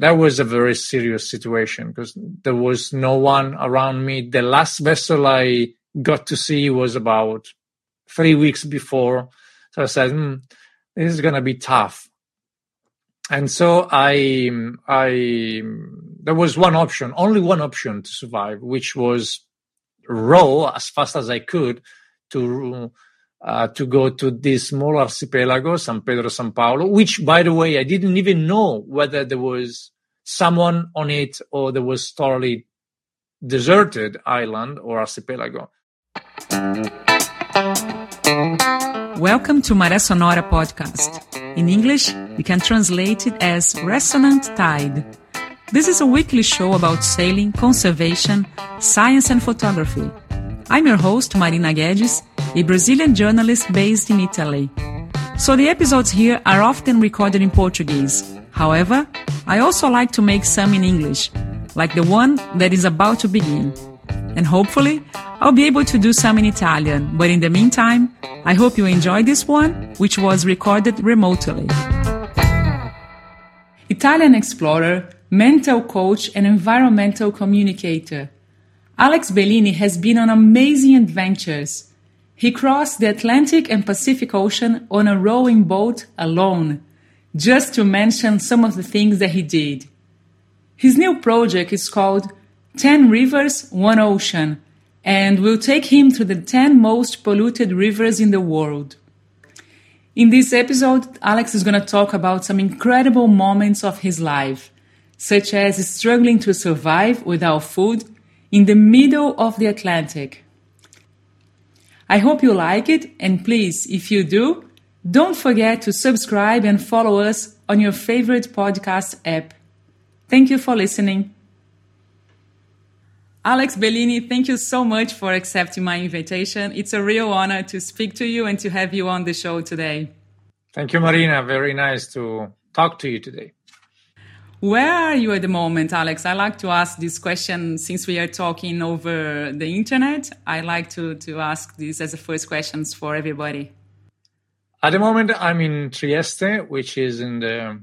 that was a very serious situation because there was no one around me. The last vessel I got to see was about three weeks before. So I said, hmm, this is going to be tough. And so I, I, there was one option, only one option to survive, which was row as fast as I could to uh, to go to this small archipelago, San Pedro San Paulo, which, by the way, I didn't even know whether there was someone on it or there was totally deserted island or archipelago. Welcome to Maré Sonora podcast. In English, you can translate it as Resonant Tide. This is a weekly show about sailing, conservation, science, and photography. I'm your host, Marina Guedes, a Brazilian journalist based in Italy. So the episodes here are often recorded in Portuguese. However, I also like to make some in English, like the one that is about to begin. And hopefully, I'll be able to do some in Italian, but in the meantime, I hope you enjoy this one, which was recorded remotely. Italian explorer, mental coach, and environmental communicator. Alex Bellini has been on amazing adventures. He crossed the Atlantic and Pacific Ocean on a rowing boat alone, just to mention some of the things that he did. His new project is called 10 Rivers, One Ocean, and will take him through the 10 most polluted rivers in the world. In this episode, Alex is going to talk about some incredible moments of his life, such as struggling to survive without food in the middle of the Atlantic. I hope you like it, and please, if you do, don't forget to subscribe and follow us on your favorite podcast app. Thank you for listening. Alex Bellini, thank you so much for accepting my invitation. It's a real honor to speak to you and to have you on the show today. Thank you, Marina. Very nice to talk to you today. Where are you at the moment, Alex? I like to ask this question since we are talking over the internet. I like to, to ask this as the first questions for everybody. At the moment, I'm in Trieste, which is in the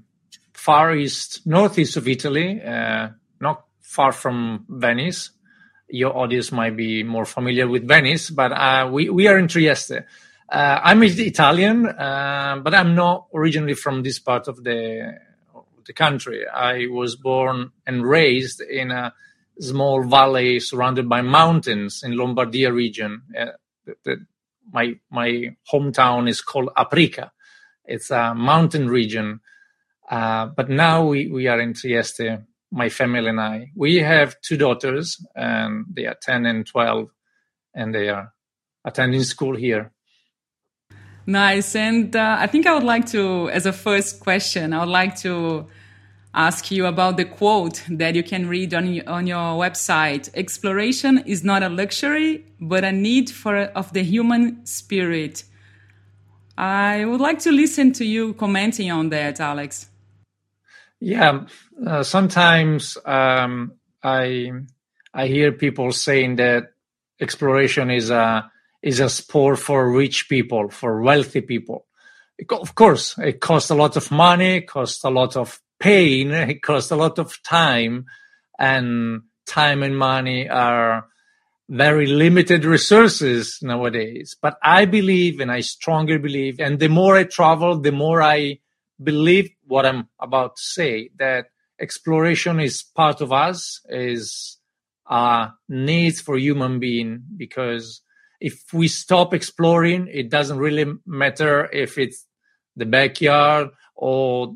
far east, northeast of Italy, uh, not far from Venice. Your audience might be more familiar with Venice, but uh, we, we are in Trieste. Uh, I'm Italian, uh, but I'm not originally from this part of the the country. I was born and raised in a small valley surrounded by mountains in Lombardia region. Uh, the, the, my my hometown is called Aprica. It's a mountain region, uh, but now we, we are in Trieste. My family and I. We have two daughters, and they are ten and twelve, and they are attending school here. Nice. And uh, I think I would like to, as a first question, I would like to ask you about the quote that you can read on, on your website. Exploration is not a luxury, but a need for of the human spirit. I would like to listen to you commenting on that, Alex. Yeah, uh, sometimes um, I I hear people saying that exploration is a is a sport for rich people, for wealthy people. Of course, it costs a lot of money, costs a lot of pain, it costs a lot of time, and time and money are very limited resources nowadays. But I believe, and I strongly believe, and the more I travel, the more I believe what I'm about to say that exploration is part of us, is a need for human being because if we stop exploring, it doesn't really matter if it's the backyard or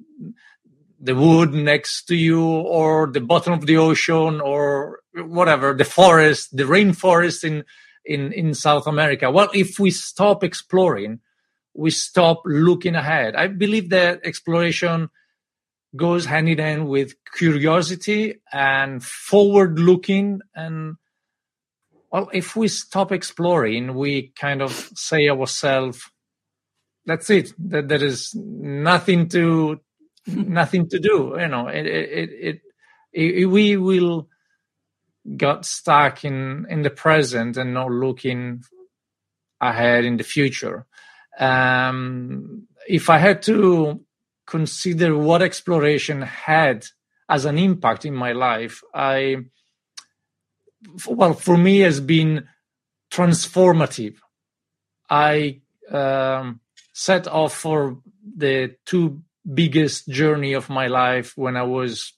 the wood next to you or the bottom of the ocean or whatever, the forest, the rainforest in, in, in South America. Well, if we stop exploring, we stop looking ahead. I believe that exploration goes hand in hand with curiosity and forward looking and well, if we stop exploring, we kind of say ourselves, that's it. That there is nothing to nothing to do. You know, it it, it, it we will got stuck in in the present and not looking ahead in the future. Um, if I had to consider what exploration had as an impact in my life, I well for me has been transformative. I um, set off for the two biggest journey of my life when I was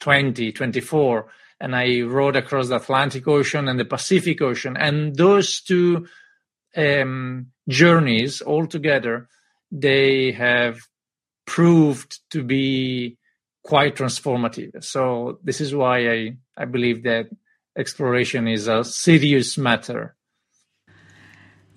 20, 24, and I rode across the Atlantic Ocean and the Pacific Ocean. And those two um, journeys altogether, they have proved to be quite transformative. So this is why I, I believe that exploration is a serious matter.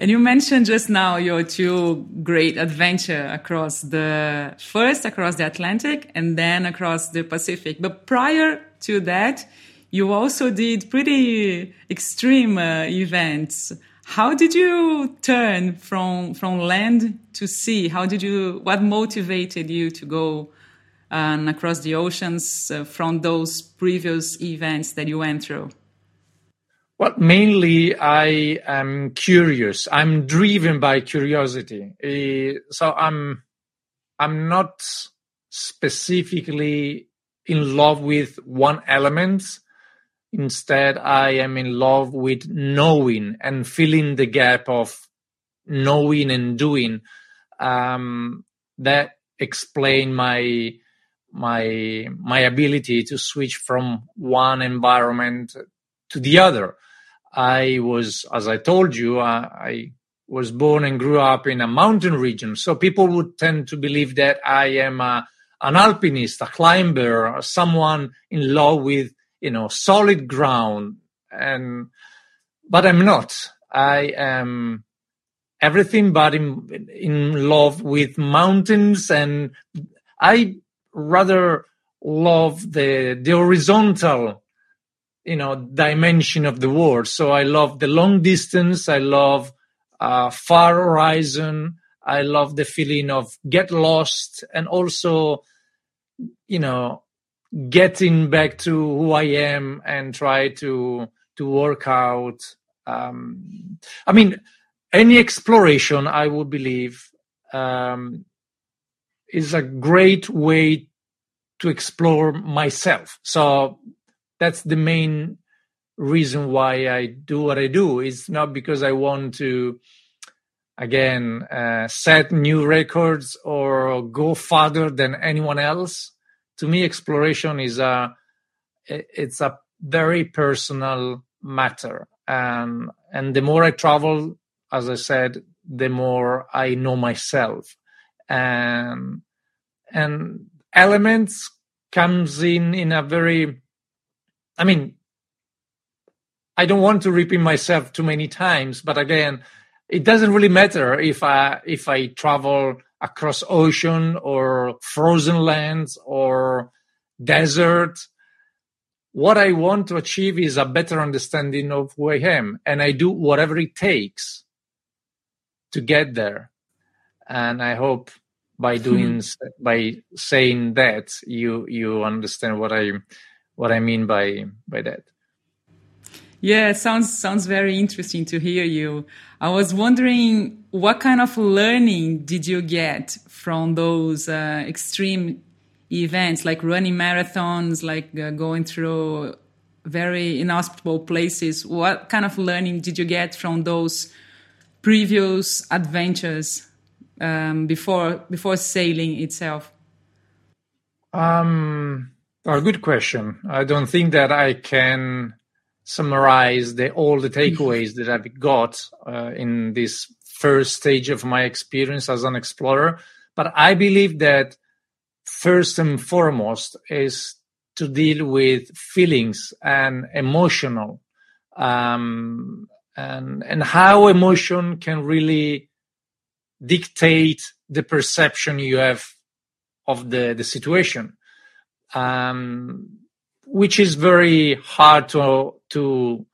And you mentioned just now your two great adventure across the first across the Atlantic and then across the Pacific. But prior to that, you also did pretty extreme uh, events. How did you turn from from land to sea? How did you? What motivated you to go um, across the oceans uh, from those previous events that you went through? Well, mainly I am curious. I'm driven by curiosity. Uh, so I'm I'm not specifically in love with one element. Instead, I am in love with knowing and filling the gap of knowing and doing. Um, that explain my my my ability to switch from one environment to the other I was, as I told you, uh, I was born and grew up in a mountain region. So people would tend to believe that I am a, an alpinist, a climber, someone in love with, you know, solid ground. And, but I'm not. I am everything but in, in love with mountains. And I rather love the, the horizontal you know dimension of the world. So i love the long distance. I love uh, far horizon. I love the feeling of get lost and also you know getting back to who i am and try to to work out um i mean any exploration i would believe um is a great way to explore myself. So that's the main reason why I do what I do. It's not because I want to, again, uh, set new records or go farther than anyone else. To me, exploration is a, it's a very personal matter. And, and the more I travel, as I said, the more I know myself. And, and elements comes in in a very I mean, I don't want to repeat myself too many times, but again, it doesn't really matter if I if I travel across ocean or frozen lands or desert. What I want to achieve is a better understanding of who I am, and I do whatever it takes to get there. And I hope by doing mm-hmm. by saying that you you understand what I what I mean by by that. Yeah, sounds sounds very interesting to hear you. I was wondering what kind of learning did you get from those uh, extreme events, like running marathons, like uh, going through very inhospitable places. What kind of learning did you get from those previous adventures um, before before sailing itself? Um, a good question. I don't think that I can summarize the, all the takeaways that I've got uh, in this first stage of my experience as an explorer. But I believe that first and foremost is to deal with feelings and emotional um, and and how emotion can really dictate the perception you have of the the situation um, which is very hard to to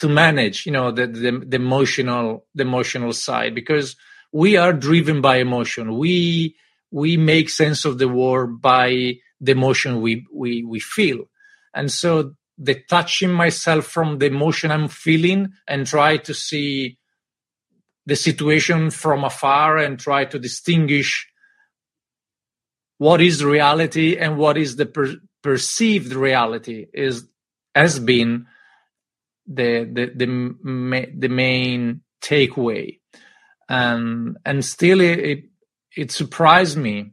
to manage. You know, the, the the emotional the emotional side because we are driven by emotion. We we make sense of the world by the emotion we we we feel, and so detaching myself from the emotion I'm feeling and try to see the situation from afar and try to distinguish what is reality and what is the per- perceived reality is has been the the the, the main takeaway and and still it it surprised me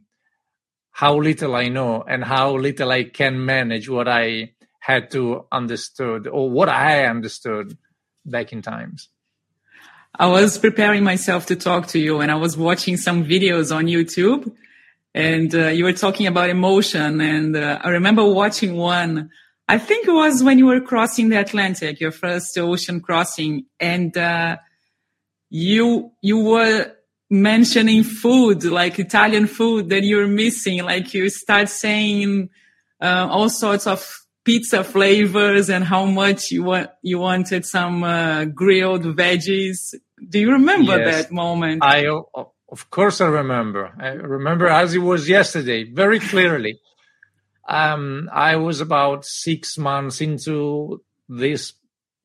how little I know and how little I can manage what I had to understood or what I understood back in times. I was preparing myself to talk to you and I was watching some videos on YouTube and uh, you were talking about emotion and uh, I remember watching one I think it was when you were crossing the Atlantic, your first ocean crossing, and uh, you you were mentioning food like Italian food that you're missing. Like you start saying uh, all sorts of pizza flavors and how much you want you wanted some uh, grilled veggies. Do you remember yes, that moment? I of course I remember. I remember as it was yesterday, very clearly um, I was about six months into this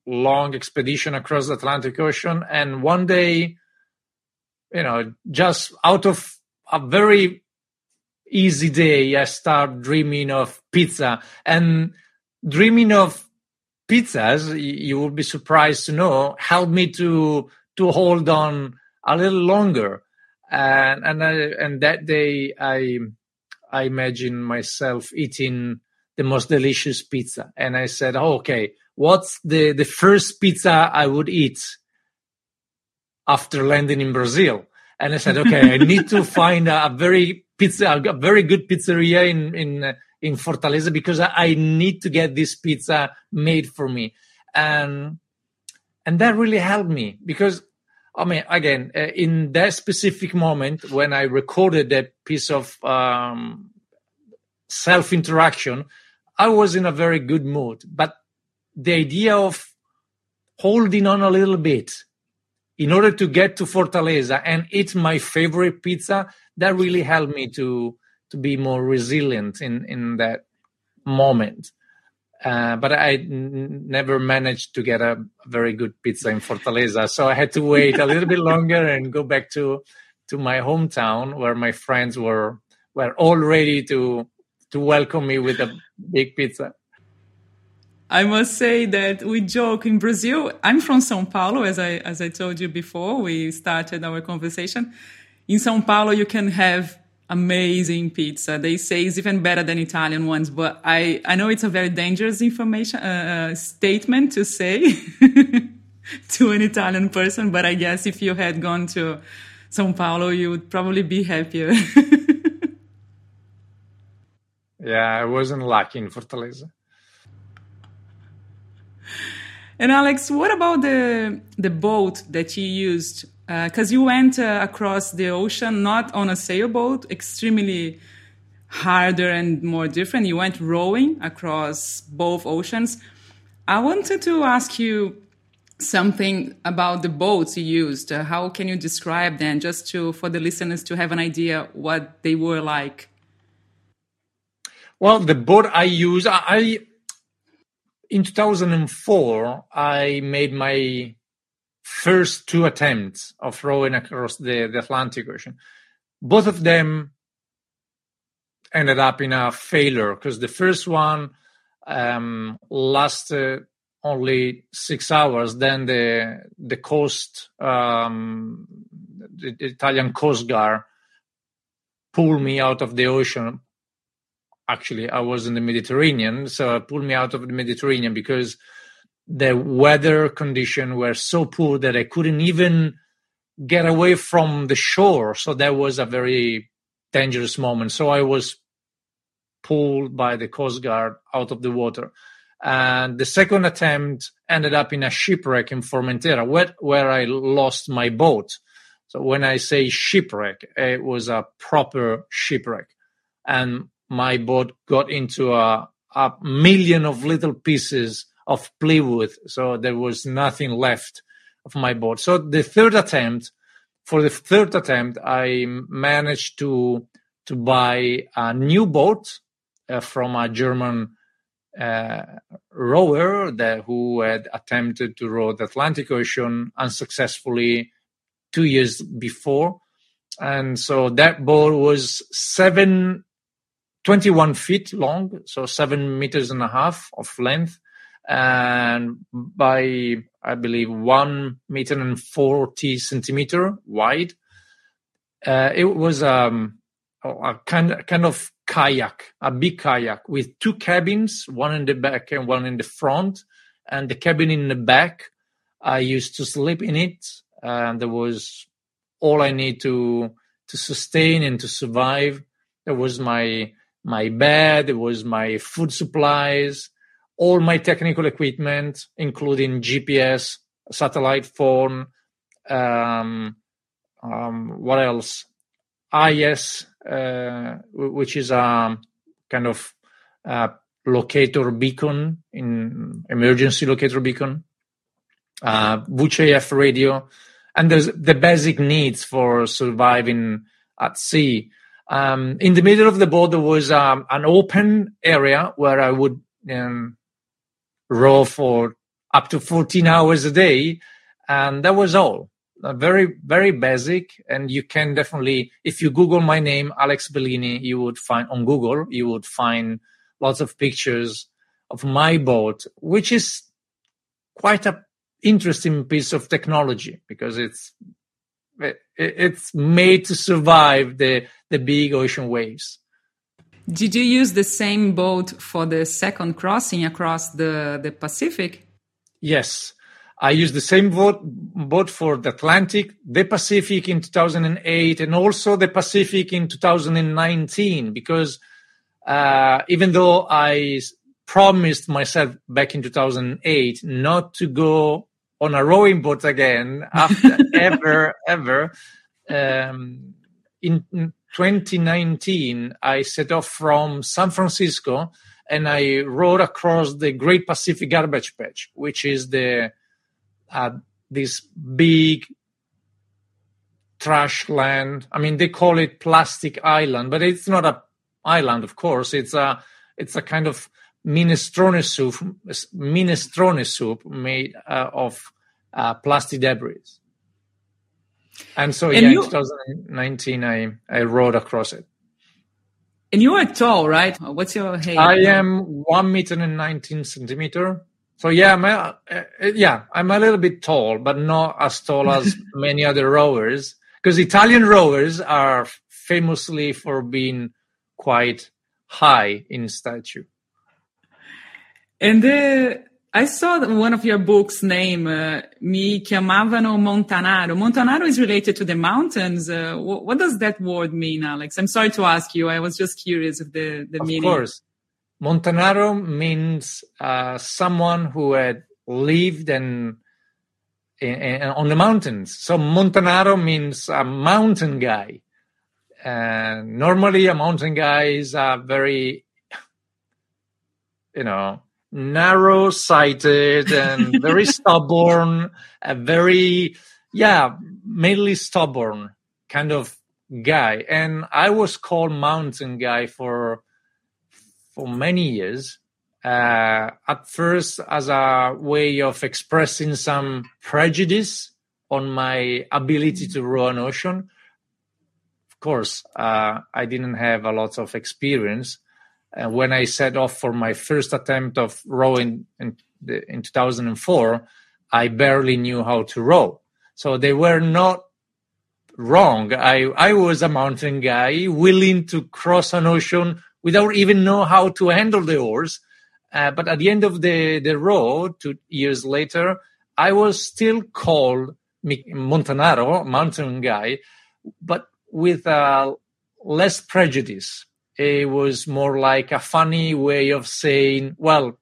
long expedition across the Atlantic Ocean, and one day, you know, just out of a very easy day, I start dreaming of pizza and dreaming of pizzas. You will be surprised to know helped me to to hold on a little longer, and and I, and that day I I imagine myself eating the most delicious pizza. And I said, oh, okay, what's the, the first pizza I would eat after landing in Brazil? And I said, okay, I need to find a, a, very pizza, a very good pizzeria in, in, in Fortaleza because I, I need to get this pizza made for me. And, and that really helped me because I mean, again, uh, in that specific moment when I recorded that piece of um, self interaction, I was in a very good mood. But the idea of holding on a little bit in order to get to Fortaleza and eat my favorite pizza, that really helped me to to be more resilient in in that moment. Uh, but I n- never managed to get a very good pizza in Fortaleza, so I had to wait a little bit longer and go back to to my hometown where my friends were were all ready to to welcome me with a big pizza. I must say that we joke in Brazil. I'm from São Paulo, as I as I told you before. We started our conversation. In São Paulo, you can have amazing pizza. They say it's even better than Italian ones, but I, I know it's a very dangerous information uh, uh statement to say to an Italian person. But I guess if you had gone to São Paulo, you would probably be happier. yeah, I wasn't lucky in Fortaleza. And Alex, what about the the boat that you used because uh, you went uh, across the ocean not on a sailboat, extremely harder and more different. You went rowing across both oceans. I wanted to ask you something about the boats you used. Uh, how can you describe them, just to for the listeners to have an idea what they were like? Well, the boat I used, I in 2004, I made my first two attempts of rowing across the, the Atlantic Ocean. Both of them ended up in a failure because the first one um, lasted only six hours. Then the the coast, um, the, the Italian Coast Guard, pulled me out of the ocean. Actually, I was in the Mediterranean, so pulled me out of the Mediterranean because the weather condition were so poor that I couldn't even get away from the shore. So that was a very dangerous moment. So I was pulled by the Coast Guard out of the water. And the second attempt ended up in a shipwreck in Formentera, where, where I lost my boat. So when I say shipwreck, it was a proper shipwreck. And my boat got into a, a million of little pieces of plywood. So there was nothing left of my boat. So the third attempt, for the third attempt, I managed to to buy a new boat uh, from a German uh, rower that who had attempted to row the Atlantic Ocean unsuccessfully two years before, and so that boat was seven 21 feet long, so seven meters and a half of length, and by I believe one meter and 40 centimeter wide. Uh, it was um, a kind kind of kayak, a big kayak with two cabins, one in the back and one in the front. And the cabin in the back, I used to sleep in it, and there was all I need to to sustain and to survive. There was my my bed, there was my food supplies, all my technical equipment, including GPS, satellite phone, um, um, what else? IS, uh, which is a kind of uh, locator beacon in emergency locator beacon, uh, VHF radio, and there's the basic needs for surviving at sea. Um, in the middle of the boat, there was um, an open area where I would um, row for up to 14 hours a day. And that was all. Uh, very, very basic. And you can definitely, if you Google my name, Alex Bellini, you would find on Google, you would find lots of pictures of my boat, which is quite a interesting piece of technology because it's it, it's made to survive the the big ocean waves. Did you use the same boat for the second crossing across the, the Pacific? Yes. I used the same boat, boat for the Atlantic, the Pacific in 2008, and also the Pacific in 2019, because uh, even though I promised myself back in 2008 not to go on a rowing boat again after ever, ever, um, in 2019, I set off from San Francisco and I rode across the Great Pacific Garbage Patch, which is the uh, this big trash land. I mean, they call it Plastic Island, but it's not a island, of course. It's a it's a kind of minestrone soup, minestrone soup made uh, of uh, plastic debris. And so, and yeah, you, in 2019, I, I rode across it. And you are tall, right? What's your height? I am one meter and 19 centimeter. So yeah, I'm a, uh, uh, yeah, I'm a little bit tall, but not as tall as many other rowers. Because Italian rowers are famously for being quite high in stature. And the I saw one of your books name uh, Mi chiamavano Montanaro. Montanaro is related to the mountains. Uh, what, what, does that word mean, Alex? I'm sorry to ask you. I was just curious of the, the of meaning. Of course. Montanaro means uh, someone who had lived and on the mountains. So Montanaro means a mountain guy. And normally a mountain guy is a very, you know, narrow sighted and very stubborn, a very, yeah, mainly stubborn kind of guy. And I was called mountain guy for, for many years. Uh, at first as a way of expressing some prejudice on my ability to row an ocean. Of course, uh, I didn't have a lot of experience, and when I set off for my first attempt of rowing in, in 2004, I barely knew how to row. So they were not wrong. I, I was a mountain guy willing to cross an ocean without even know how to handle the oars. Uh, but at the end of the, the row, two years later, I was still called Montanaro, mountain guy, but with uh, less prejudice it was more like a funny way of saying, well,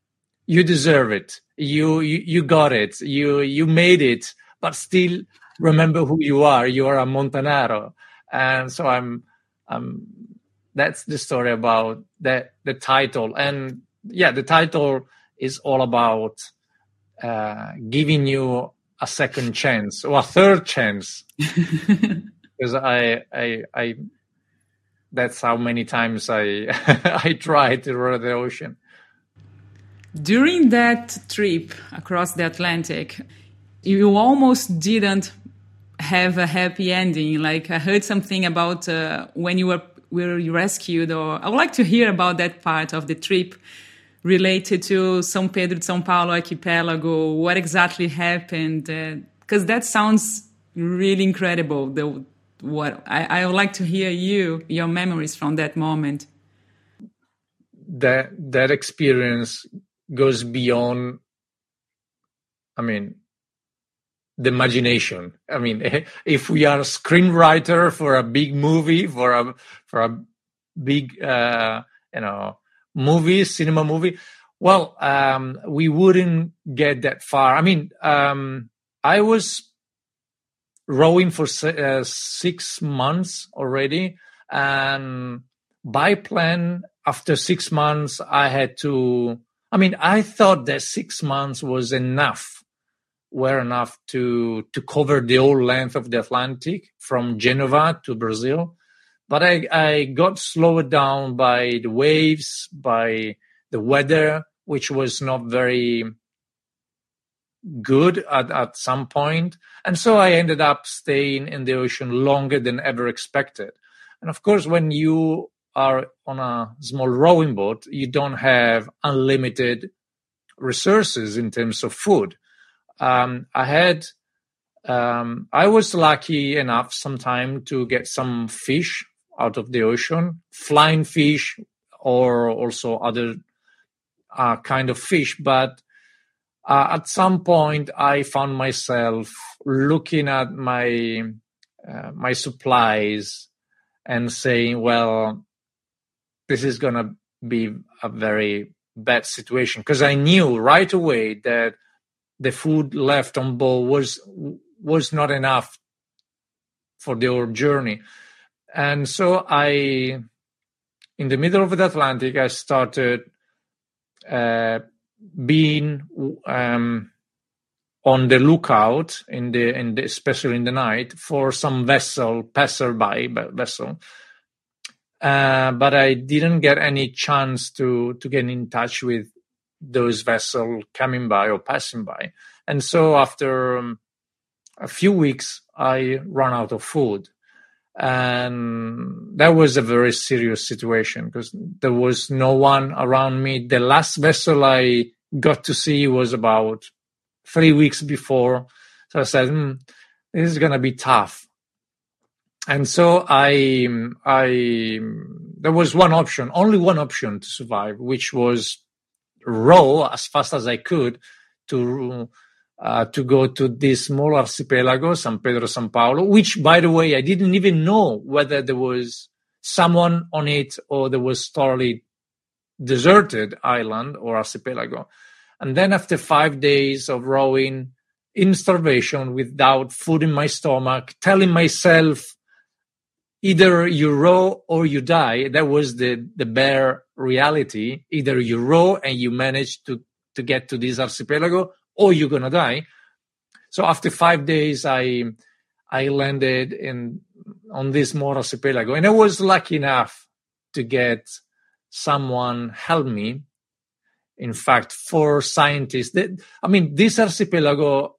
you deserve it. You, you, you got it. You, you made it, but still remember who you are. You are a Montanaro. And so I'm, I'm, that's the story about the, the title. And yeah, the title is all about, uh, giving you a second chance or a third chance. because I, I, I, that's how many times I I tried to row the ocean. During that trip across the Atlantic, you almost didn't have a happy ending. Like I heard something about uh, when you were were rescued? Or I would like to hear about that part of the trip related to São Pedro de São Paulo archipelago. What exactly happened? Because uh, that sounds really incredible. The what I, I would like to hear you your memories from that moment. That that experience goes beyond. I mean, the imagination. I mean, if we are a screenwriter for a big movie, for a for a big uh, you know movie, cinema movie, well, um, we wouldn't get that far. I mean, um, I was rowing for uh, six months already, and by plan, after six months, I had to. I mean, I thought that six months was enough were enough to to cover the whole length of the Atlantic from Genova to Brazil. But I, I got slowed down by the waves, by the weather, which was not very good at, at some point. And so I ended up staying in the ocean longer than ever expected. And of course, when you are on a small rowing boat, you don't have unlimited resources in terms of food um, I had um, I was lucky enough sometime to get some fish out of the ocean, flying fish, or also other uh, kind of fish. But uh, at some point, I found myself looking at my uh, my supplies and saying, "Well, this is gonna be a very bad situation," because I knew right away that the food left on board was was not enough for the whole journey. And so I, in the middle of the Atlantic, I started uh, being um, on the lookout in the, in the, especially in the night for some vessel passerby vessel. Uh, but I didn't get any chance to to get in touch with those vessels coming by or passing by. And so after um, a few weeks, I ran out of food. And that was a very serious situation because there was no one around me. The last vessel I got to see was about three weeks before. So I said, mm, this is going to be tough. And so I, I, there was one option, only one option to survive, which was row as fast as I could to uh, to go to this small archipelago, San Pedro, San Paulo, which, by the way, I didn't even know whether there was someone on it or there was totally deserted island or archipelago. And then after five days of rowing in starvation without food in my stomach, telling myself either you row or you die. That was the, the bare reality. Either you row and you manage to, to get to this archipelago or you're to die. So after five days, I, I landed in, on this small archipelago and I was lucky enough to get someone help me. In fact, four scientists I mean, this archipelago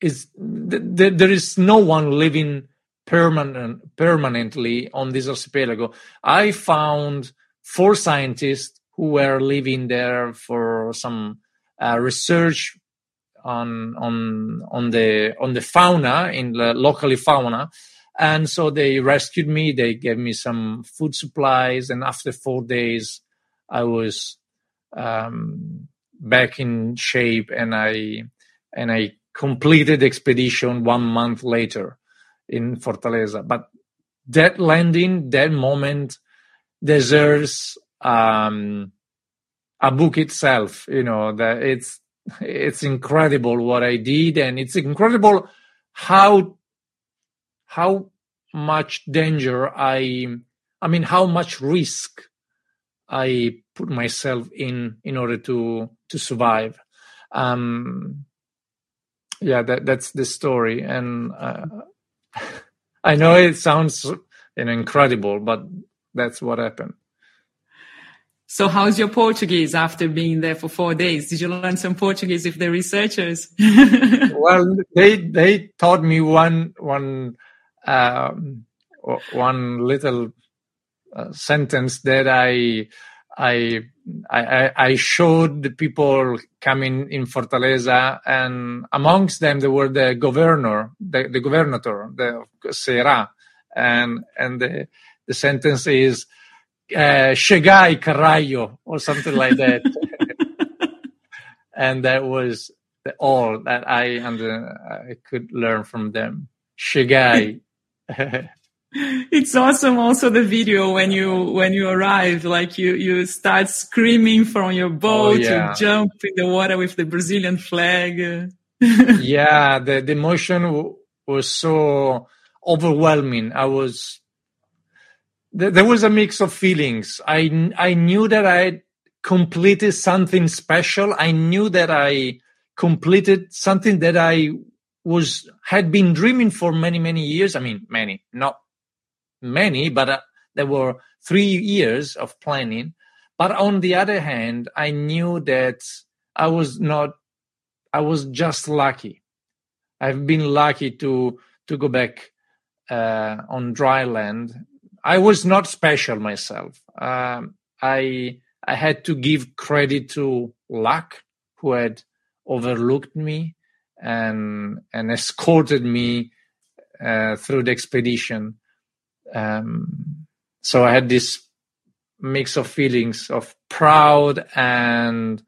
is, there is no one living permanent, permanently on this archipelago. I found four scientists who were living there for some uh, research on on on the on the fauna in the locally fauna. And so they rescued me. They gave me some food supplies. And after four days i was um, back in shape and i and i completed the expedition one month later in Fortaleza. But that landing, that moment deserves um, a book itself. You know, that it's it's incredible what I did, and it's incredible how how much danger I I mean how much risk I put myself in in order to to survive. Um, yeah, that that's the story, and uh, I know it sounds you know, incredible, but that's what happened. So, how's your Portuguese after being there for four days? Did you learn some Portuguese with the researchers? well, they they taught me one one um, one little uh, sentence that I, I, I, I showed the people coming in Fortaleza, and amongst them there were the governor, the, the governor, the Ceará, and and the the sentence is uh, "Chegai caralho" or something like that, and that was all that I under I could learn from them. Chegai. it's awesome also the video when you when you arrive like you you start screaming from your boat oh, yeah. you jump in the water with the brazilian flag yeah the, the emotion w- was so overwhelming i was th- there was a mix of feelings i i knew that i completed something special i knew that i completed something that i was had been dreaming for many many years i mean many not many, but uh, there were three years of planning. But on the other hand, I knew that I was not, I was just lucky. I've been lucky to to go back uh, on dry land. I was not special myself. Um, I I had to give credit to luck, who had overlooked me and and escorted me uh, through the expedition. Um, so I had this mix of feelings of proud and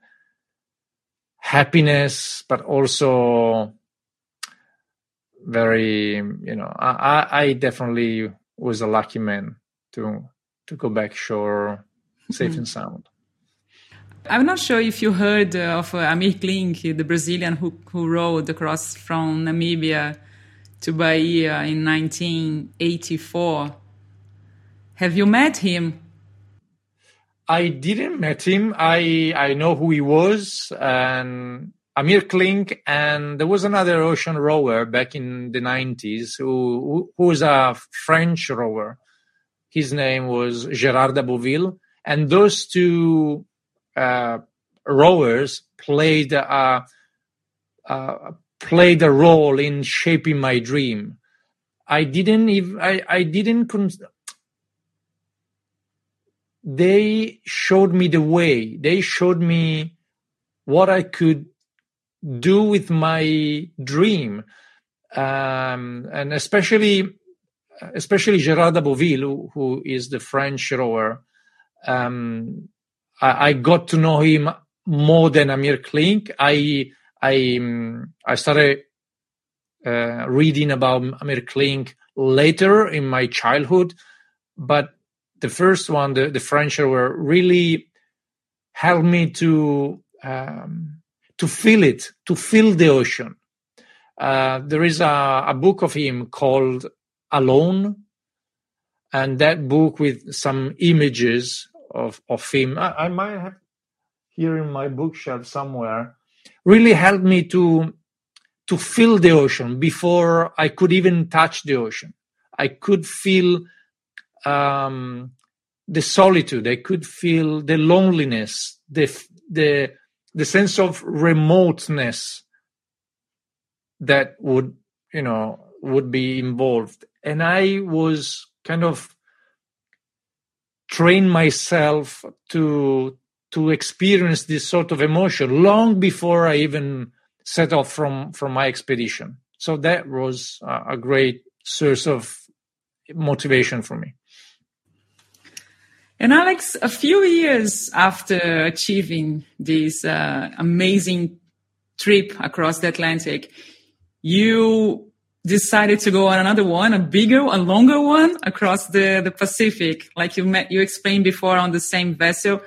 happiness, but also very, you know, I, I definitely was a lucky man to to go back shore safe mm-hmm. and sound. I'm not sure if you heard uh, of uh, Amir Klink, the Brazilian who, who rowed across from Namibia to Bahia in 1984. Have you met him? I didn't met him. I I know who he was, and Amir Klink, and there was another ocean rower back in the 90s who who was a French rower. His name was Gerard d'Aboville, and those two uh, rowers played a, played a role in shaping my dream. I didn't even, I, I didn't, they showed me the way. They showed me what I could do with my dream. Um, and especially, especially Gerard d'Aboville, who, who is the French rower. Um, I, I, got to know him more than Amir Klink. I, I um, I started uh, reading about Amir Klink later in my childhood, but the first one, the, the French were really helped me to um, to feel it, to feel the ocean. Uh, there is a, a book of him called Alone, and that book with some images of of him. I, I might have here in my bookshelf somewhere really helped me to to feel the ocean before I could even touch the ocean. I could feel um, the solitude. I could feel the loneliness, the the the sense of remoteness that would you know would be involved. And I was kind of train myself to to experience this sort of emotion long before I even set off from from my expedition. So that was a great source of motivation for me. And Alex, a few years after achieving this uh, amazing trip across the Atlantic, you decided to go on another one, a bigger, a longer one across the, the Pacific, like you met, you explained before on the same vessel.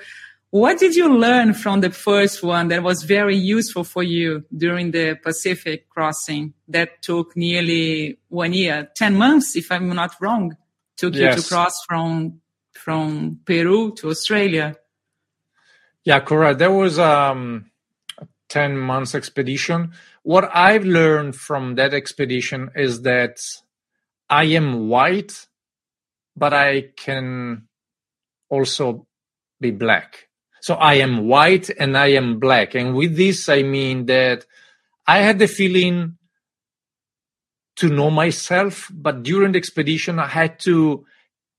What did you learn from the first one that was very useful for you during the Pacific crossing that took nearly one year, 10 months, if I'm not wrong, took yes. you to cross from, from Peru to Australia? Yeah, correct. There was um, a 10 months expedition. What I've learned from that expedition is that I am white, but I can also be black so I am white and I am black. And with this, I mean that I had the feeling to know myself. But during the expedition, I had to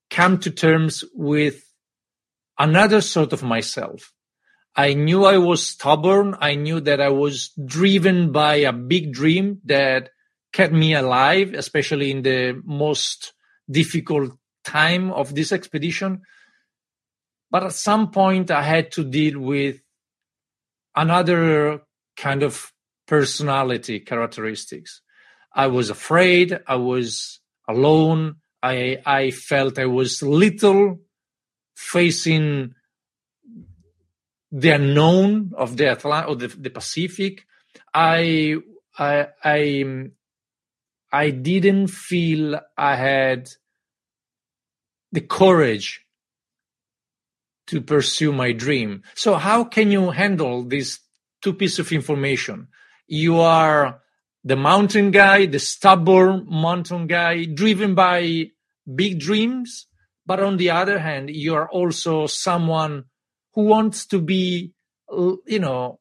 come to terms with another sort of myself. I knew I was stubborn. I knew that I was driven by a big dream that kept me alive, especially in the most difficult time of this expedition. But at some point, I had to deal with another kind of personality characteristics. I was afraid. I was alone. I I felt I was little facing the unknown of the Atlantic or the, the Pacific. I I I I didn't feel I had the courage to pursue my dream. So how can you handle these two pieces of information? You are the mountain guy, the stubborn mountain guy, driven by big dreams. But on the other hand, you are also someone who wants to be, you know,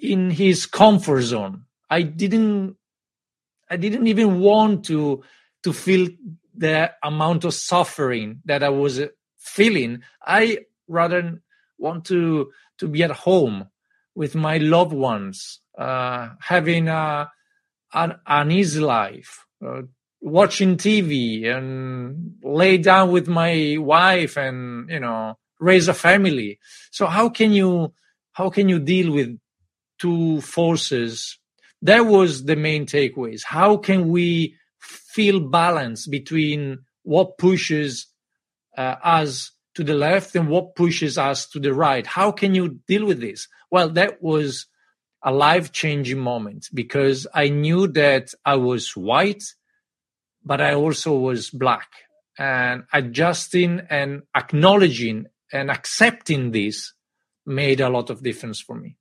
in his comfort zone. I didn't, I didn't even want to, to feel the amount of suffering that I was uh, feeling. I rather want to, to be at home with my loved ones, uh, having a, an, an easy life, uh, watching TV and lay down with my wife and, you know, raise a family. So how can you, how can you deal with two forces? That was the main takeaways. How can we feel balance between what pushes uh, us to the left and what pushes us to the right. How can you deal with this? Well, that was a life changing moment because I knew that I was white, but I also was black. And adjusting and acknowledging and accepting this made a lot of difference for me.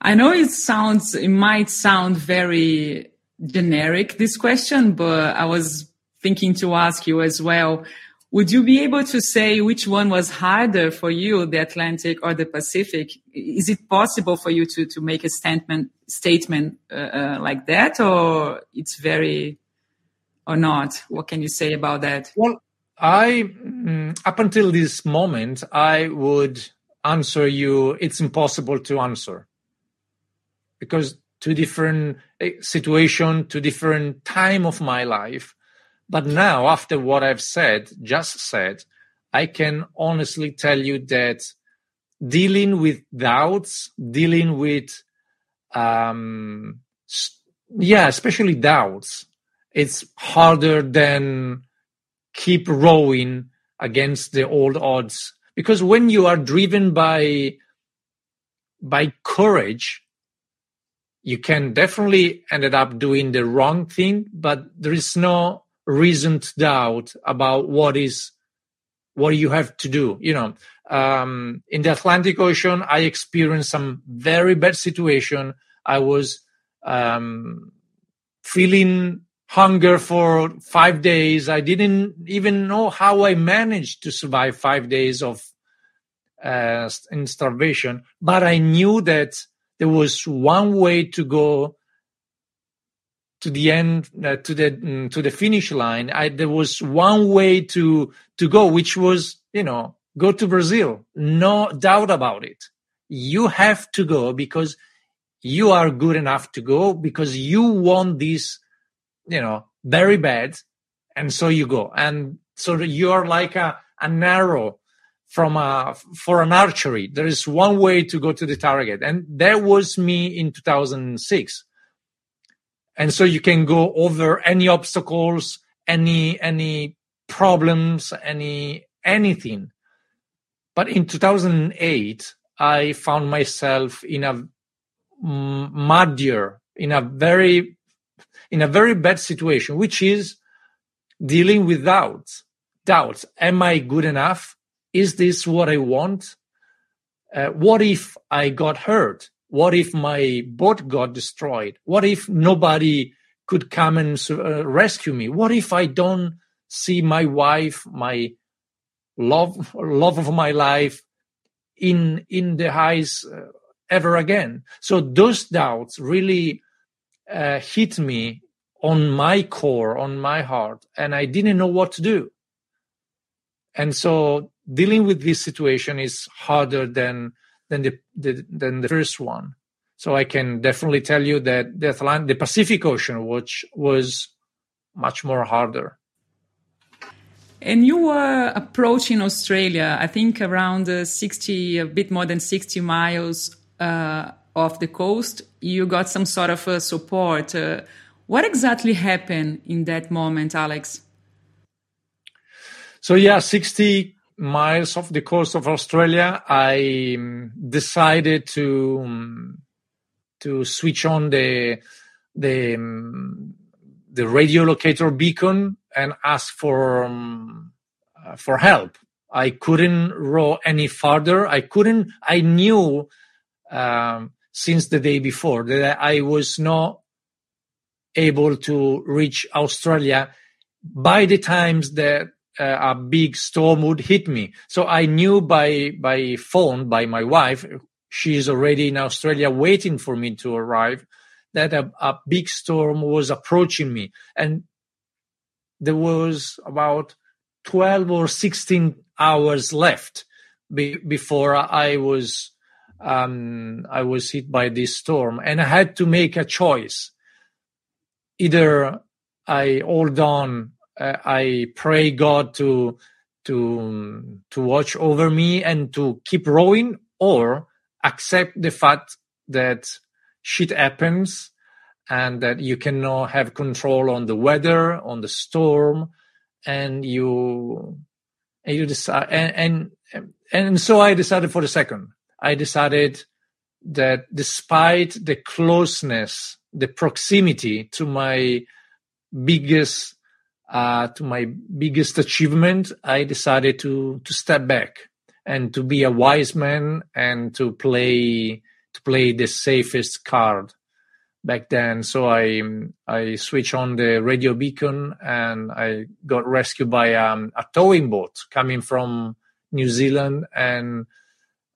I know it sounds, it might sound very generic, this question, but I was thinking to ask you as well would you be able to say which one was harder for you, the Atlantic or the Pacific? Is it possible for you to, to make a statement, statement uh, uh, like that, or it's very, or not? What can you say about that? Well, I, mm, up until this moment, I would answer you, it's impossible to answer because two different eh, situation, two different time of my life but now, after what I've said, just said, I can honestly tell you that dealing with doubts, dealing with, um, yeah, especially doubts, it's harder than keep rowing against the old odds. Because when you are driven by, by courage, you can definitely ended up doing the wrong thing, but there is no reasoned doubt about what is what you have to do. You know, um, in the Atlantic Ocean, I experienced some very bad situation. I was um, feeling hunger for five days. I didn't even know how I managed to survive five days of uh, in starvation, but I knew that there was one way to go to the end uh, to the mm, to the finish line I, there was one way to to go which was you know go to brazil. No doubt about it. You have to go because you are good enough to go because you want this you know very bad and so you go. And so you're like a, an arrow from a for an archery. There is one way to go to the target. And that was me in 2006 and so you can go over any obstacles any any problems any anything. But in 2008 i found myself in a muddier in a very in a very bad situation which is dealing with doubts doubts. Am i good enough? Is this what i want? Uh, what if i got hurt what if my boat got destroyed? What if nobody could come and uh, rescue me? What if I don't see my wife, my love, love of my life in, in the highs uh, ever again? So those doubts really uh, hit me on my core, on my heart, and I didn't know what to do. And so dealing with this situation is harder than than the, the than the first one. So I can definitely tell you that the Atlantic, the Pacific Ocean, which was much more harder. And you were approaching Australia, I think around uh, 60, a bit more than 60 miles uh, off the coast. You got some sort of uh, support. Uh, what exactly happened in that moment, Alex? So, yeah, 60 miles off the coast of Australia, I um, decided to um, to switch on the the um, the radio locator beacon and ask for um, uh, for help. I couldn't row any farther. I couldn't. I knew um, since the day before that I was not able to reach Australia by the times that uh, a big storm would hit me. So I knew by by phone by my wife, she's already in Australia waiting for me to arrive, that a, a big storm was approaching me, and there was about twelve or sixteen hours left be, before I was um, I was hit by this storm, and I had to make a choice. Either I hold on I pray God to to to watch over me and to keep rowing, or accept the fact that shit happens and that you cannot have control on the weather, on the storm, and you and you decide and and, and so I decided for the second. I decided that despite the closeness, the proximity to my biggest uh, to my biggest achievement, I decided to to step back and to be a wise man and to play to play the safest card back then. So I I switched on the radio beacon and I got rescued by um, a towing boat coming from New Zealand and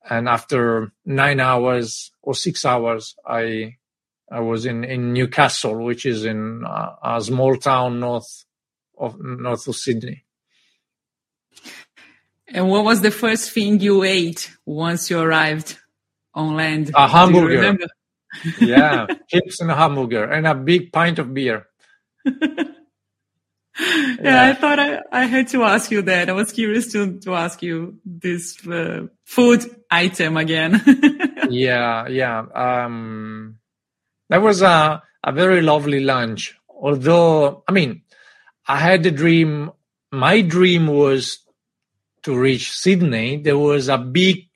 and after nine hours or six hours, I I was in in Newcastle, which is in a, a small town north of north of Sydney. And what was the first thing you ate once you arrived on land? A hamburger. yeah, chips and a hamburger and a big pint of beer. yeah, yeah, I thought I, I had to ask you that. I was curious to, to ask you this uh, food item again. yeah, yeah. Um, that was a, a very lovely lunch. Although, I mean, I had a dream. My dream was to reach Sydney. There was a big,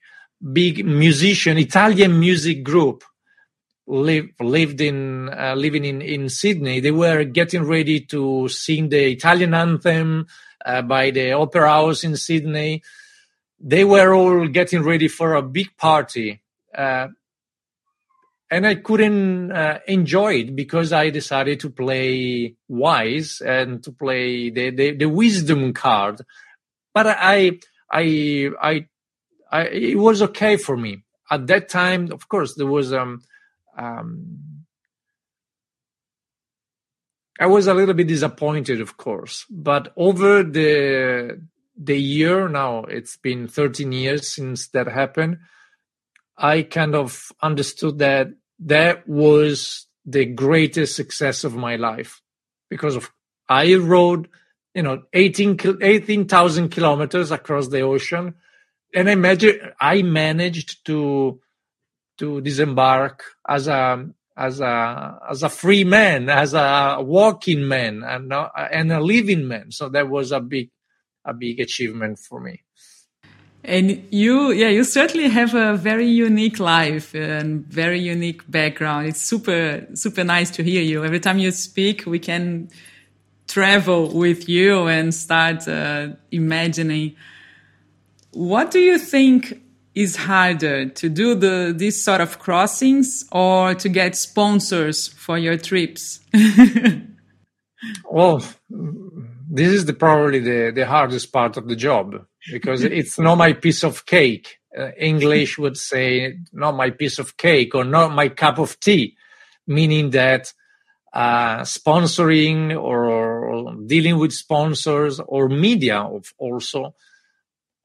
big musician, Italian music group live, lived in, uh, living in, in Sydney. They were getting ready to sing the Italian anthem uh, by the Opera House in Sydney. They were all getting ready for a big party. Uh, and I couldn't uh, enjoy it because I decided to play wise and to play the, the, the wisdom card. But I, I, I, I, it was okay for me at that time. Of course, there was um, um, I was a little bit disappointed, of course, but over the the year now, it's been 13 years since that happened. I kind of understood that that was the greatest success of my life because of I rode, you know, 18 18,000 kilometers across the ocean, and I imagine I managed to to disembark as a as a as a free man, as a walking man, and and a living man. So that was a big a big achievement for me. And you, yeah, you certainly have a very unique life and very unique background. It's super, super nice to hear you. Every time you speak, we can travel with you and start uh, imagining. What do you think is harder to do the these sort of crossings or to get sponsors for your trips? well, this is the, probably the, the hardest part of the job because it's not my piece of cake. Uh, English would say not my piece of cake or not my cup of tea, meaning that uh, sponsoring or dealing with sponsors or media also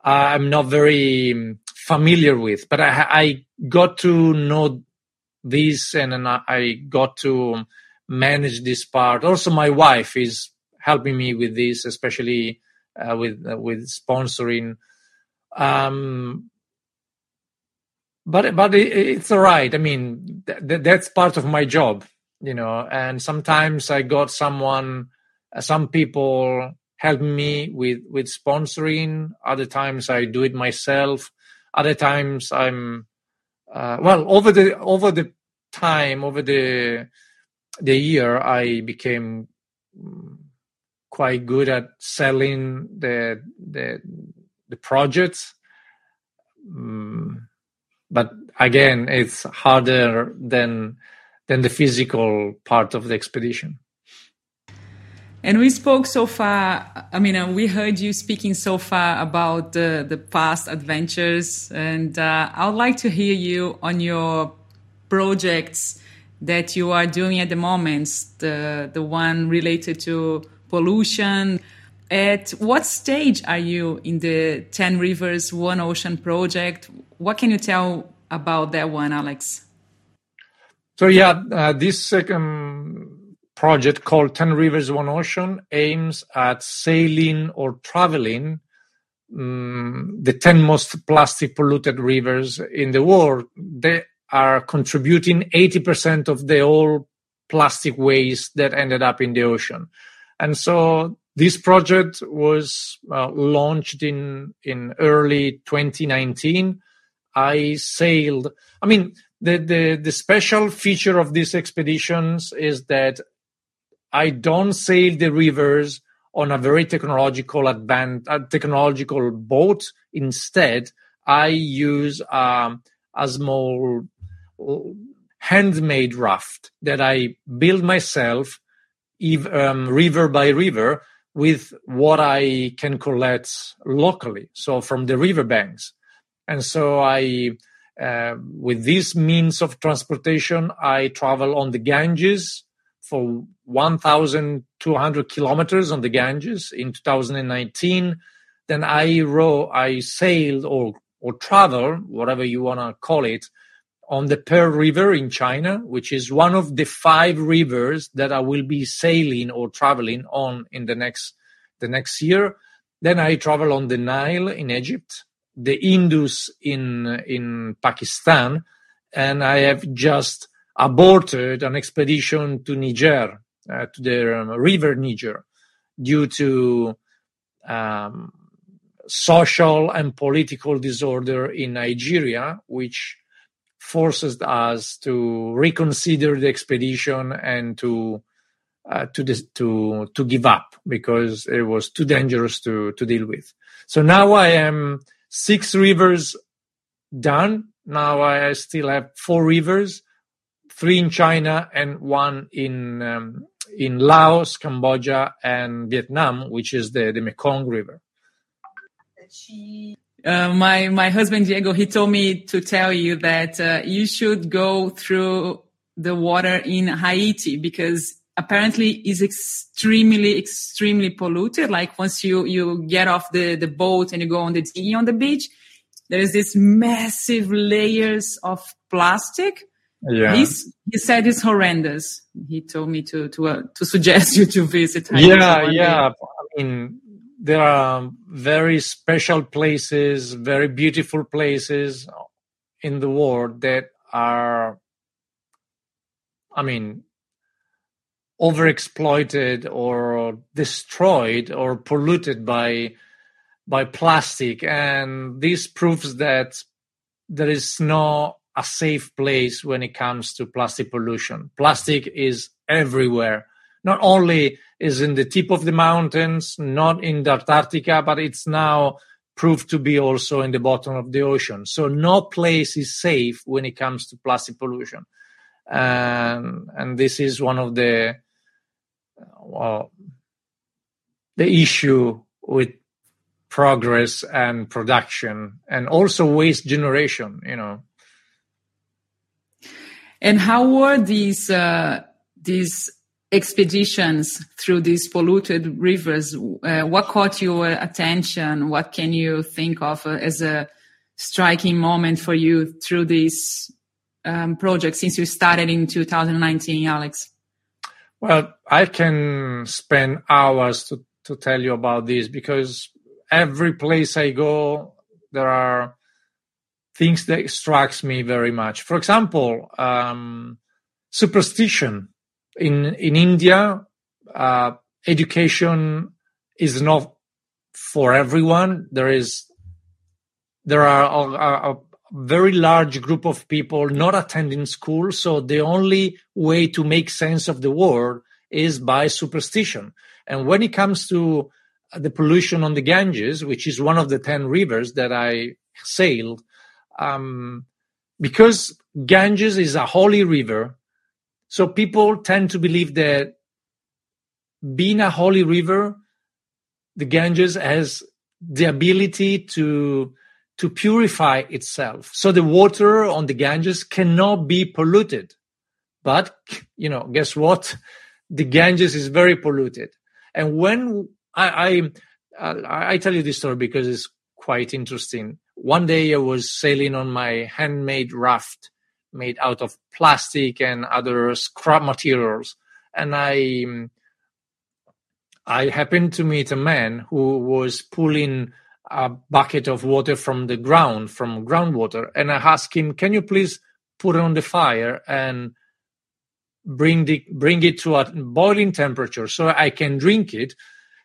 i'm not very familiar with but i, I got to know this and, and i got to manage this part also my wife is helping me with this especially uh, with uh, with sponsoring. Um but but it, it's all right i mean th- that's part of my job you know and sometimes i got someone uh, some people help me with with sponsoring. Other times i do it myself. Other times i'm uh, well over the over the time over the the year i became mm, quite good at selling the the the projects um, but again it's harder than than the physical part of the expedition. And we spoke so far, I mean, uh, we heard you speaking so far about the, the past adventures. And uh, I would like to hear you on your projects that you are doing at the moment, the, the one related to pollution. At what stage are you in the 10 Rivers, One Ocean project? What can you tell about that one, Alex? So yeah, uh, this second project called 10 Rivers, One Ocean aims at sailing or traveling um, the 10 most plastic polluted rivers in the world. They are contributing 80% of the whole plastic waste that ended up in the ocean. And so this project was uh, launched in, in early 2019. I sailed, I mean, the, the, the special feature of these expeditions is that I don't sail the rivers on a very technological advanced uh, technological boat. Instead, I use um, a small handmade raft that I build myself, um, river by river, with what I can collect locally, so from the riverbanks. And so I uh, with this means of transportation, I travel on the Ganges for 1,200 kilometers on the Ganges in 2019. Then I row, I sailed or or travel, whatever you want to call it, on the Pearl River in China, which is one of the five rivers that I will be sailing or traveling on in the next the next year. Then I travel on the Nile in Egypt the Indus in in Pakistan, and I have just aborted an expedition to Niger, uh, to the um, river Niger, due to um, social and political disorder in Nigeria, which forces us to reconsider the expedition and to uh, to to to give up because it was too dangerous to to deal with. So now I am six rivers done. Now I still have four rivers, three in China and one in um, in Laos, Cambodia, and Vietnam, which is the, the Mekong River. Uh, my my husband Diego he told me to tell you that uh, you should go through the water in Haiti because apparently is extremely extremely polluted. Like once you you get off the the boat and you go on the dinghy on the beach there is this massive layers of plastic. Yeah. He's, he said it's horrendous. He told me to to uh, to suggest you to visit Haiti yeah yeah day. i mean there are very special places very beautiful places in the world that are i mean overexploited or destroyed or polluted by by plastic. And this proves that there is no a safe place when it comes to plastic pollution. Plastic is everywhere not only is in the tip of the mountains not in the antarctica but it's now proved to be also in the bottom of the ocean. So no place is safe when it comes to plastic pollution. And and this is one of the well, the issue with progress and production and also waste generation you know. And how were these uh, these expeditions through these polluted rivers, uh, what caught your attention? What can you think of as a striking moment for you through this um, project since you started in 2019, Alex? Well, I can spend hours to, to tell you about this because every place I go, there are things that strikes me very much. For example, um, superstition in in India, uh, education is not for everyone. There is there are a, a, very large group of people not attending school, so the only way to make sense of the world is by superstition. And when it comes to the pollution on the Ganges, which is one of the ten rivers that I sailed, um, because Ganges is a holy river, so people tend to believe that being a holy river, the Ganges has the ability to to purify itself. So the water on the Ganges cannot be polluted. But you know, guess what? The Ganges is very polluted. And when I I, I tell you this story because it's quite interesting. One day I was sailing on my handmade raft made out of plastic and other scrap materials. And I, I happened to meet a man who was pulling a bucket of water from the ground, from groundwater. And I asked him, can you please put it on the fire and bring the, bring it to a boiling temperature so I can drink it?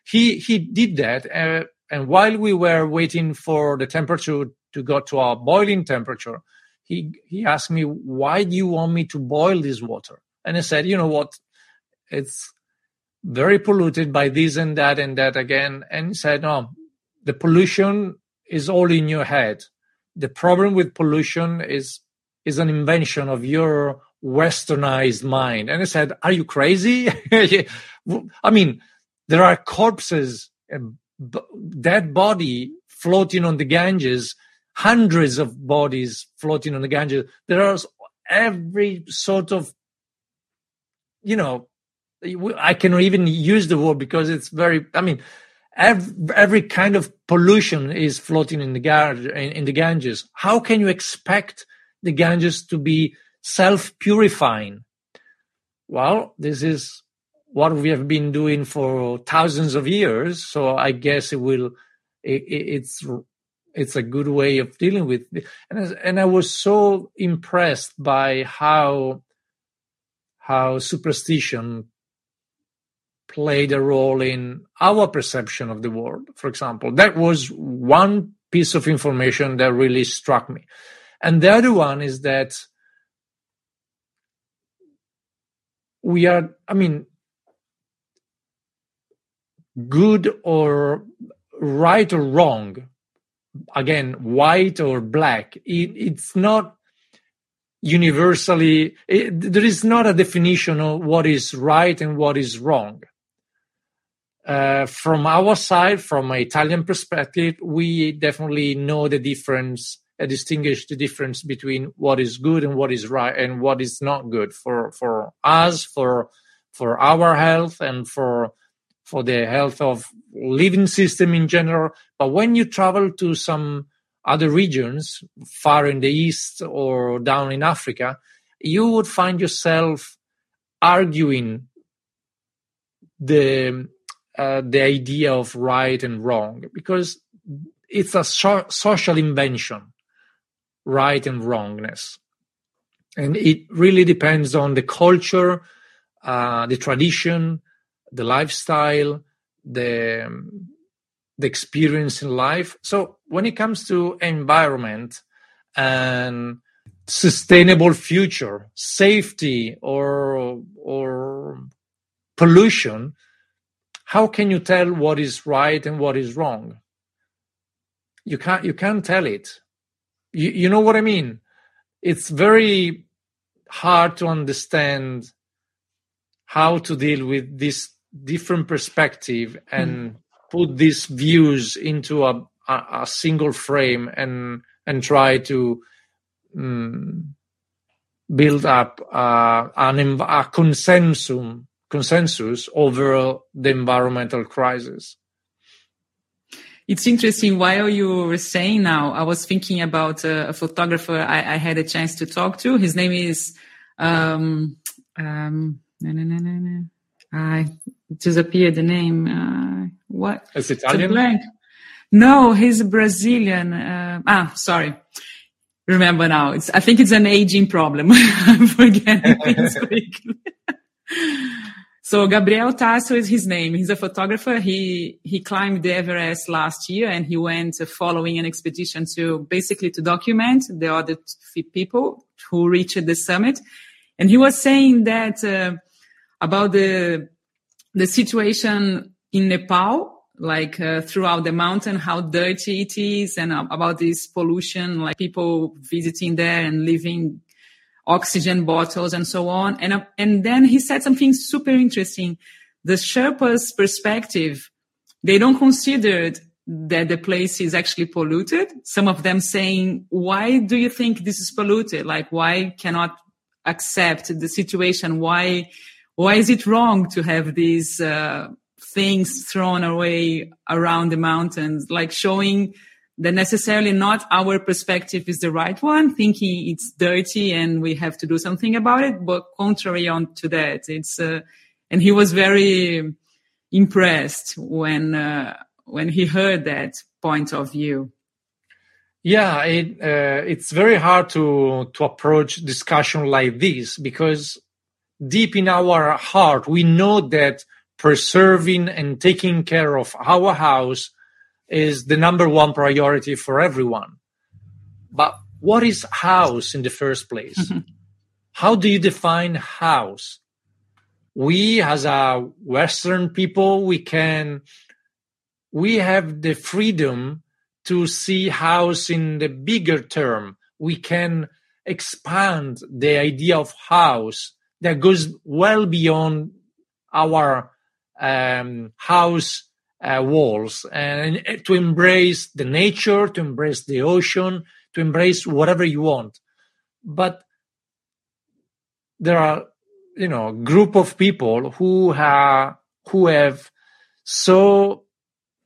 He, he did that. Uh, and while we were waiting for the temperature to go to a boiling temperature, he he asked me why do you want me to boil this water? And i said you know what? It's very polluted by this and that and that again. And he said no the pollution is all in your head. The problem with pollution is is an invention of your westernized mind. And i said are you crazy? I mean there are corpses uh, dead body floating on the ganges hundreds of bodies floating on the Ganges. There are every sort of, you know, I can even use the word because it's very, I mean, every, every kind of pollution is floating in the, in the Ganges. How can you expect the Ganges to be self purifying? Well, this is what we have been doing for thousands of years. So I guess it will, it, it's it's a good way of dealing with it. and and I was so impressed by how how superstition played a role in our perception of the world for example that was one piece of information that really struck me and the other one is that we are i mean good or right or wrong again white or black it, it's not universally it, there is not a definition of what is right and what is wrong. Uh, from our side from an italian perspective we definitely know the difference uh, distinguish the difference between what is good and what is right and what is not good for for us for for our health and for for the health of living system in general. But when you travel to some other regions, far in the east or down in Africa, you would find yourself arguing the uh, the idea of right and wrong because it's a so- social invention, right and wrongness, and it really depends on the culture, uh, the tradition, the lifestyle, the the experience in life. So when it comes to environment and sustainable future, safety or or pollution, how can you tell what is right and what is wrong? You can't you can't tell it. You you know what I mean? It's very hard to understand how to deal with this different perspective and mm. put these views into a, a, a, single frame and and try to um, build up uh, an, a consensus consensus over the environmental crisis. It's interesting. While you were saying now, I was thinking about a, a photographer I, I, had a chance to talk to. His name is, um, um, no, no, no, no, no. I disappeared the name. Uh, what? Is Italian? blank. No, he's Brazilian. Uh, ah, sorry. Remember now. It's, I think it's an aging problem. I'm forgetting things quickly. So Gabriel Tasso is his name. He's a photographer. He he climbed the Everest last year, and he went following an expedition to basically to document the other people who reached the summit. And he was saying that uh, about the the situation in Nepal, like uh, throughout the mountain, how dirty it is, and about this pollution, like people visiting there and leaving oxygen bottles and so on. And, uh, and then he said something super interesting. The Sherpa's perspective, they don't consider that the place is actually polluted. Some of them saying, why do you think this is polluted? Like, why cannot accept the situation? Why, why is it wrong to have these, uh, things thrown away around the mountains? Like showing that necessarily not our perspective is the right one, thinking it's dirty and we have to do something about it, but contrary on to that, it's, uh, and he was very impressed when, uh, when he heard that point of view. Yeah, it, uh, it's very hard to, to approach discussion like this because deep in our heart, we know that preserving and taking care of our house is the number one priority for everyone. But what is house in the first place? Mm-hmm. How do you define house? We as a Western people, we can, we have the freedom to see house in the bigger term. We can expand the idea of house that goes well beyond our um, house uh, walls and to embrace the nature, to embrace the ocean, to embrace whatever you want. But there are, you know, group of people who have who have so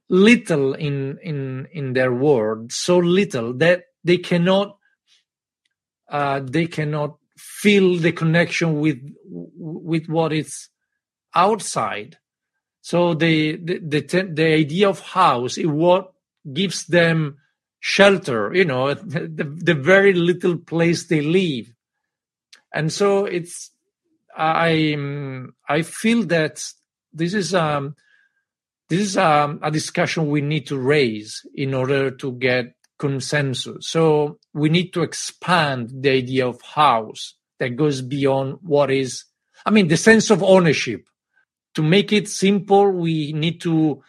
little in in in their world, so little that they cannot uh, they cannot feel the connection with with what is outside. So the the the, the idea of house is what gives them shelter, you know, the, the very little place they live, and so it's I I feel that this is um this is um, a discussion we need to raise in order to get consensus. So we need to expand the idea of house that goes beyond what is, I mean, the sense of ownership. To make it simple, we need to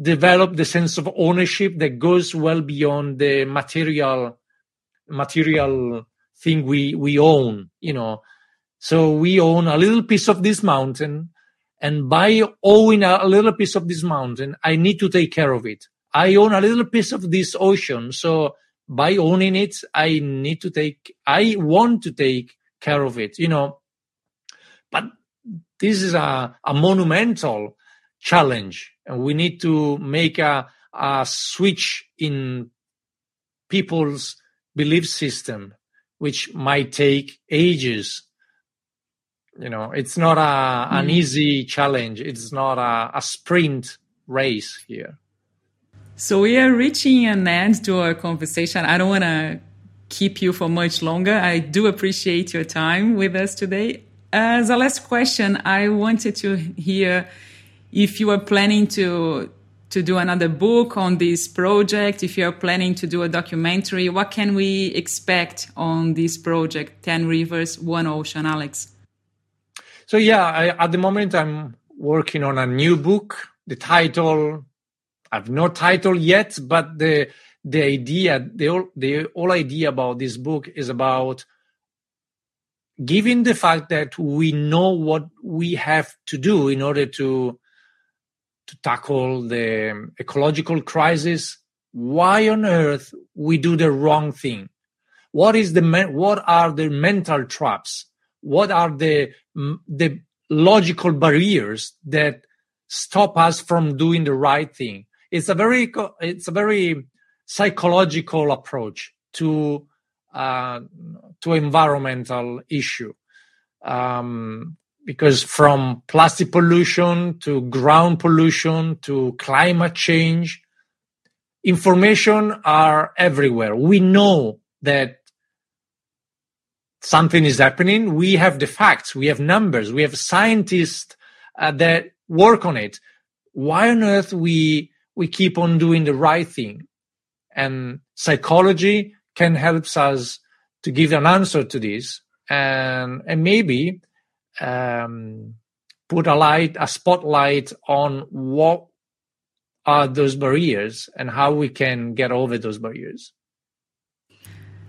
develop the sense of ownership that goes well beyond the material material thing we we own you know. So we own a little piece of this mountain and by owning a little piece of this mountain i need to take care of it i own a little piece of this ocean so by owning it i need to take i want to take care of it you know. But this is a, a monumental challenge and we need to make a, a switch in people's belief system which might take ages. You know it's not a, an mm. easy challenge. It's not a, a sprint race here so we are reaching an end to our conversation i don't want to keep you for much longer i do appreciate your time with us today as a last question, I wanted to hear if you are planning to to do another book on this project, if you're planning to do a documentary, what can we expect on this project, 10 Rivers, One Ocean, Alex? So, yeah, I, at the moment, I'm working on a new book. The title, I've no title yet, but the the idea, the, the whole idea about this book is about given the fact that we know what we have to do in order to to tackle the ecological crisis. Why on earth we do the wrong thing? What is the what are the mental traps? What are the the logical barriers that stop us from doing the right thing. It's a very it's a very psychological approach to uh, to environmental issue. Um, because from plastic pollution to ground pollution to climate change, information are everywhere. We know that something is happening. We have the facts, we have numbers, we have scientists uh, that work on it. Why on earth we we keep on doing the right thing? And psychology can help us to give an answer to this, and and maybe um, put a light, a spotlight on what are those barriers and how we can get over those barriers.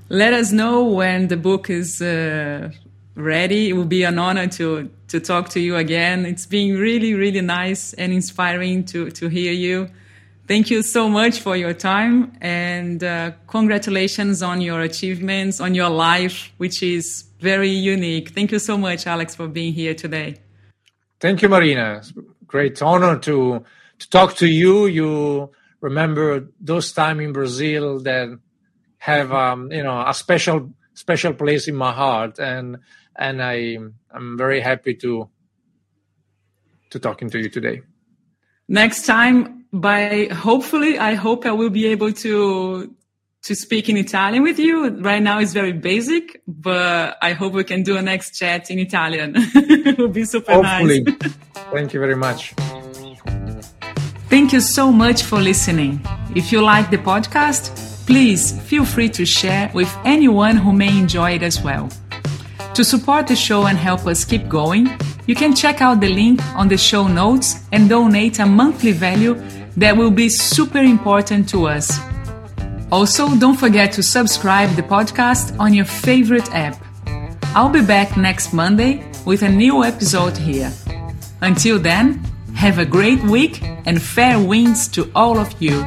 Let us know when the book is uh, ready. It will be an honor to to talk to you again. It's been really, really nice and inspiring to to hear you. Thank you so much for your time and uh, congratulations on your achievements, on your life, which is very unique. Thank you so much, Alex, for being here today. Thank you, Marina. Great honor to to talk to you. You remember those time in Brazil that have um, you know a special special place in my heart, and and I I'm very happy to to talking to you today. Next time, by hopefully, I hope I will be able to to speak in Italian with you. Right now it's very basic, but I hope we can do a next chat in Italian. it would be super Hopefully. nice. Thank you very much. Thank you so much for listening. If you like the podcast, please feel free to share with anyone who may enjoy it as well. To support the show and help us keep going, you can check out the link on the show notes and donate a monthly value that will be super important to us. Also, don't forget to subscribe the podcast on your favorite app. I'll be back next Monday with a new episode here. Until then, have a great week and fair winds to all of you.